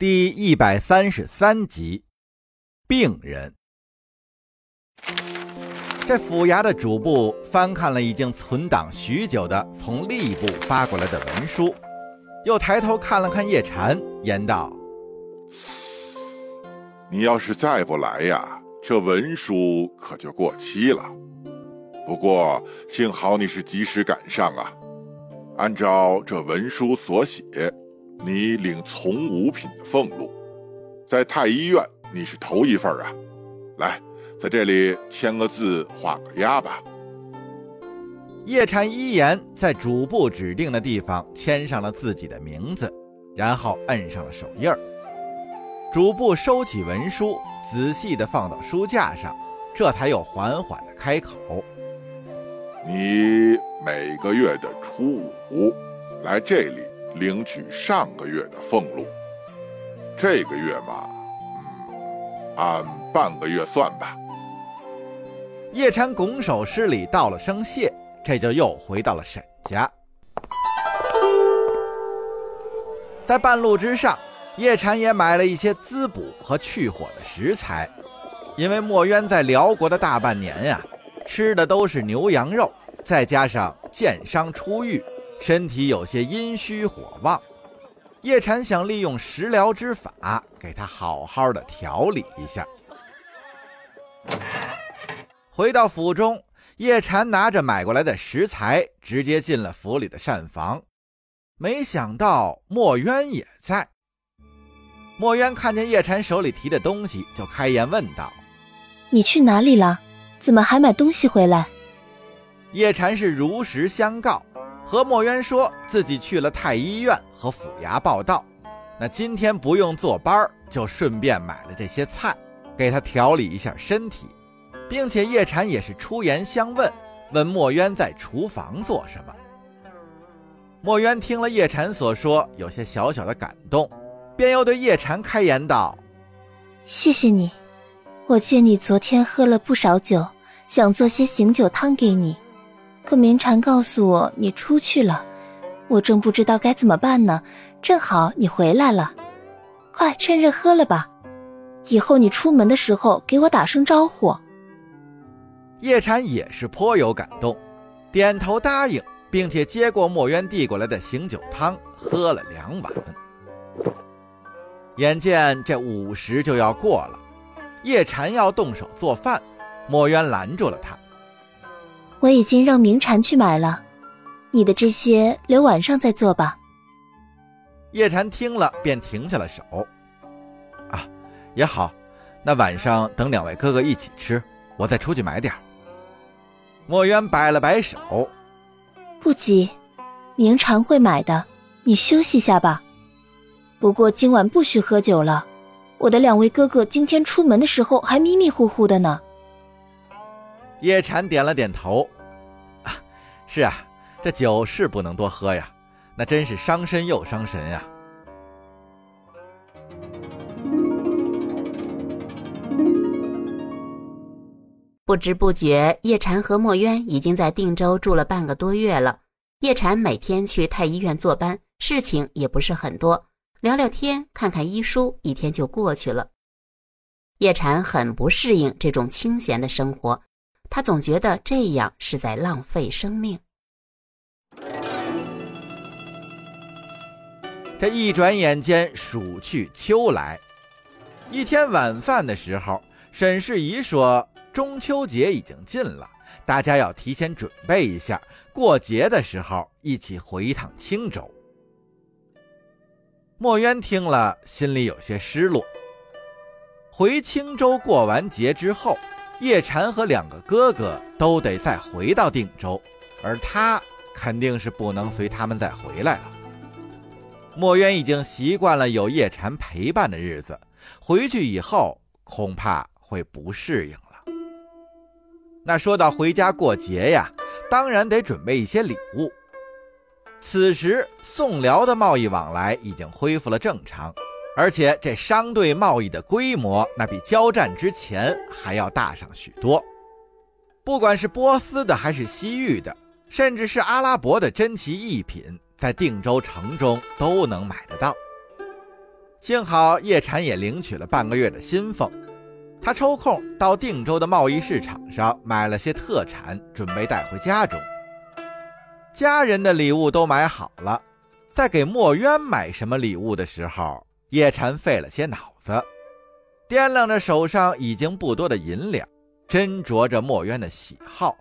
第一百三十三集，病人。这府衙的主簿翻看了已经存档许久的从吏部发过来的文书，又抬头看了看叶禅，言道：“你要是再不来呀，这文书可就过期了。不过幸好你是及时赶上啊，按照这文书所写。”你领从五品的俸禄，在太医院你是头一份啊！来，在这里签个字，画个押吧。叶禅依言在主簿指定的地方签上了自己的名字，然后摁上了手印儿。主簿收起文书，仔细地放到书架上，这才又缓缓地开口：“你每个月的初五来这里。”领取上个月的俸禄，这个月嘛，嗯，按半个月算吧。叶禅拱手施礼，道了声谢，这就又回到了沈家。在半路之上，叶禅也买了一些滋补和去火的食材，因为墨渊在辽国的大半年呀，吃的都是牛羊肉，再加上箭伤初愈。身体有些阴虚火旺，叶禅想利用食疗之法给他好好的调理一下。回到府中，叶禅拿着买过来的食材，直接进了府里的膳房。没想到墨渊也在。墨渊看见叶禅手里提的东西，就开言问道：“你去哪里了？怎么还买东西回来？”叶禅是如实相告。和墨渊说自己去了太医院和府衙报道，那今天不用坐班就顺便买了这些菜，给他调理一下身体，并且叶禅也是出言相问，问墨渊在厨房做什么。墨渊听了叶禅所说，有些小小的感动，便又对叶禅开言道：“谢谢你，我见你昨天喝了不少酒，想做些醒酒汤给你。”可明禅告诉我你出去了，我正不知道该怎么办呢。正好你回来了，快趁热喝了吧。以后你出门的时候给我打声招呼。叶禅也是颇有感动，点头答应，并且接过墨渊递过来的醒酒汤，喝了两碗。眼见这午时就要过了，叶禅要动手做饭，墨渊拦住了他。我已经让明禅去买了，你的这些留晚上再做吧。叶禅听了，便停下了手。啊，也好，那晚上等两位哥哥一起吃，我再出去买点墨渊摆了摆手，不急，明禅会买的，你休息下吧。不过今晚不许喝酒了，我的两位哥哥今天出门的时候还迷迷糊糊的呢。叶禅点了点头，啊，是啊，这酒是不能多喝呀，那真是伤身又伤神呀。不知不觉，叶禅和墨渊已经在定州住了半个多月了。叶禅每天去太医院坐班，事情也不是很多，聊聊天，看看医书，一天就过去了。叶禅很不适应这种清闲的生活。他总觉得这样是在浪费生命。这一转眼间，暑去秋来。一天晚饭的时候，沈世宜说：“中秋节已经近了，大家要提前准备一下，过节的时候一起回一趟青州。”墨渊听了，心里有些失落。回青州过完节之后。叶禅和两个哥哥都得再回到定州，而他肯定是不能随他们再回来了。墨渊已经习惯了有叶禅陪伴的日子，回去以后恐怕会不适应了。那说到回家过节呀，当然得准备一些礼物。此时宋辽的贸易往来已经恢复了正常。而且这商队贸易的规模，那比交战之前还要大上许多。不管是波斯的，还是西域的，甚至是阿拉伯的珍奇异品，在定州城中都能买得到。幸好叶禅也领取了半个月的薪俸，他抽空到定州的贸易市场上买了些特产，准备带回家中。家人的礼物都买好了，在给墨渊买什么礼物的时候，叶禅费了些脑子，掂量着手上已经不多的银两，斟酌着墨渊的喜好，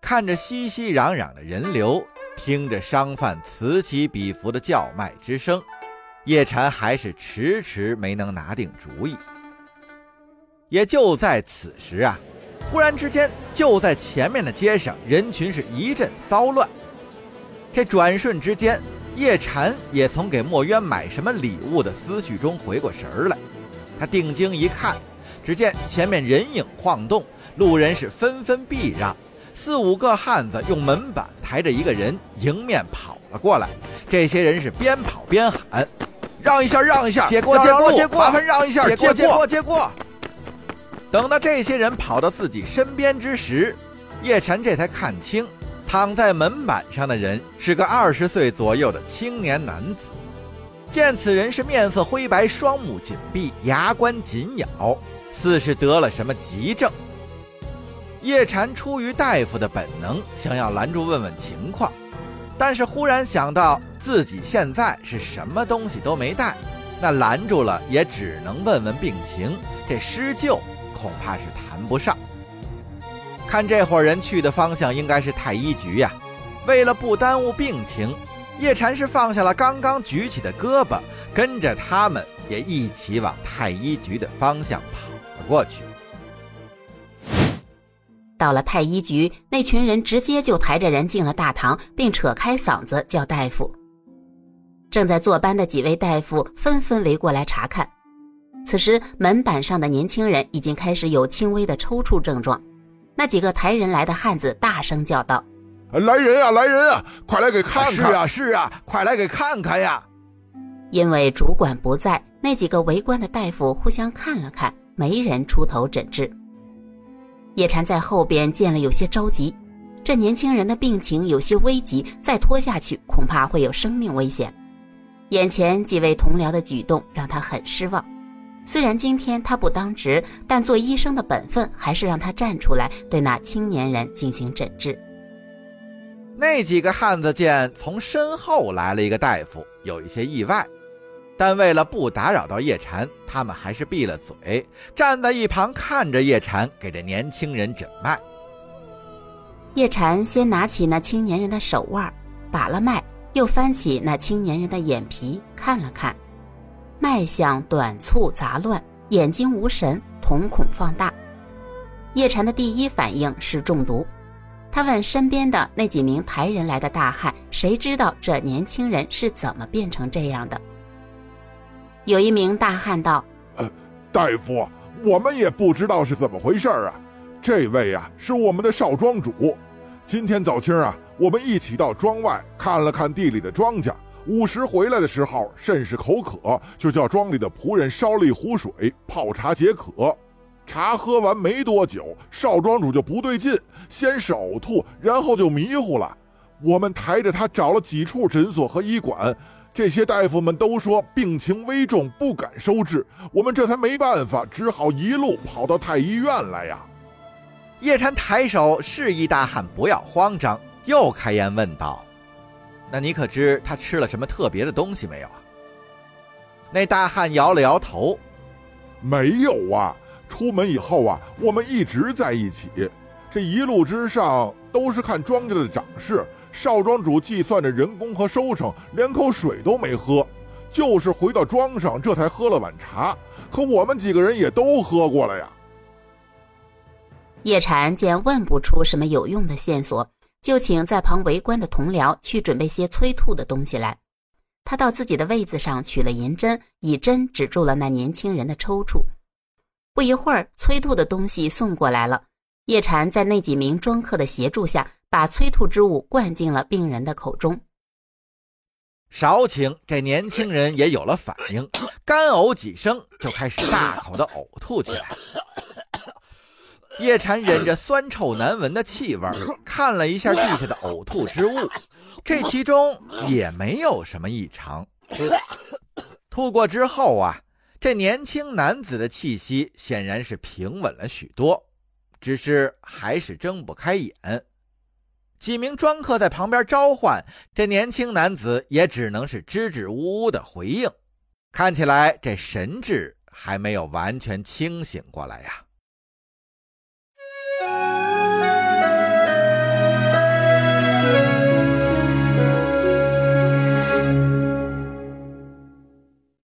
看着熙熙攘攘的人流，听着商贩此起彼伏的叫卖之声，叶禅还是迟迟没能拿定主意。也就在此时啊，忽然之间，就在前面的街上，人群是一阵骚乱。这转瞬之间，叶禅也从给墨渊买什么礼物的思绪中回过神儿来。他定睛一看，只见前面人影晃动，路人是纷纷避让。四五个汉子用门板抬着一个人迎面跑了过来。这些人是边跑边喊：“让一下，让一下，借过，借过，借过，麻烦让一下，借过，借过，借过。”等到这些人跑到自己身边之时，叶禅这才看清。躺在门板上的人是个二十岁左右的青年男子。见此人是面色灰白，双目紧闭，牙关紧咬，似是得了什么急症。叶禅出于大夫的本能，想要拦住问问情况，但是忽然想到自己现在是什么东西都没带，那拦住了也只能问问病情，这施救恐怕是谈不上。看这伙人去的方向应该是太医局呀。为了不耽误病情，叶禅是放下了刚刚举起的胳膊，跟着他们也一起往太医局的方向跑了过去。到了太医局，那群人直接就抬着人进了大堂，并扯开嗓子叫大夫。正在坐班的几位大夫纷纷围过来查看。此时，门板上的年轻人已经开始有轻微的抽搐症状。那几个抬人来的汉子大声叫道：“来人啊，来人啊，快来给看看！是啊，是啊，快来给看看呀！”因为主管不在，那几个围观的大夫互相看了看，没人出头诊治。叶禅在后边见了，有些着急。这年轻人的病情有些危急，再拖下去恐怕会有生命危险。眼前几位同僚的举动让他很失望。虽然今天他不当值，但做医生的本分还是让他站出来对那青年人进行诊治。那几个汉子见从身后来了一个大夫，有一些意外，但为了不打扰到叶禅，他们还是闭了嘴，站在一旁看着叶禅给这年轻人诊脉。叶禅先拿起那青年人的手腕，把了脉，又翻起那青年人的眼皮看了看。脉象短促杂乱，眼睛无神，瞳孔放大。叶禅的第一反应是中毒，他问身边的那几名抬人来的大汉：“谁知道这年轻人是怎么变成这样的？”有一名大汉道：“呃，大夫，我们也不知道是怎么回事啊。这位啊，是我们的少庄主。今天早清啊，我们一起到庄外看了看地里的庄稼。”午时回来的时候，甚是口渴，就叫庄里的仆人烧了一壶水泡茶解渴。茶喝完没多久，少庄主就不对劲，先是呕吐，然后就迷糊了。我们抬着他找了几处诊所和医馆，这些大夫们都说病情危重，不敢收治。我们这才没办法，只好一路跑到太医院来呀。叶禅抬手示意大汉不要慌张，又开言问道。那你可知他吃了什么特别的东西没有啊？那大汉摇了摇头，没有啊。出门以后啊，我们一直在一起，这一路之上都是看庄稼的长势，少庄主计算着人工和收成，连口水都没喝，就是回到庄上这才喝了碗茶。可我们几个人也都喝过了呀。叶禅见问不出什么有用的线索。就请在旁围观的同僚去准备些催吐的东西来。他到自己的位子上取了银针，以针止住了那年轻人的抽搐。不一会儿，催吐的东西送过来了。叶禅在那几名庄客的协助下，把催吐之物灌进了病人的口中。少顷，这年轻人也有了反应，干呕几声，就开始大口的呕吐起来。叶禅忍着酸臭难闻的气味，看了一下地下的呕吐之物，这其中也没有什么异常。吐过之后啊，这年轻男子的气息显然是平稳了许多，只是还是睁不开眼。几名庄客在旁边召唤，这年轻男子也只能是支支吾吾的回应。看起来这神智还没有完全清醒过来呀。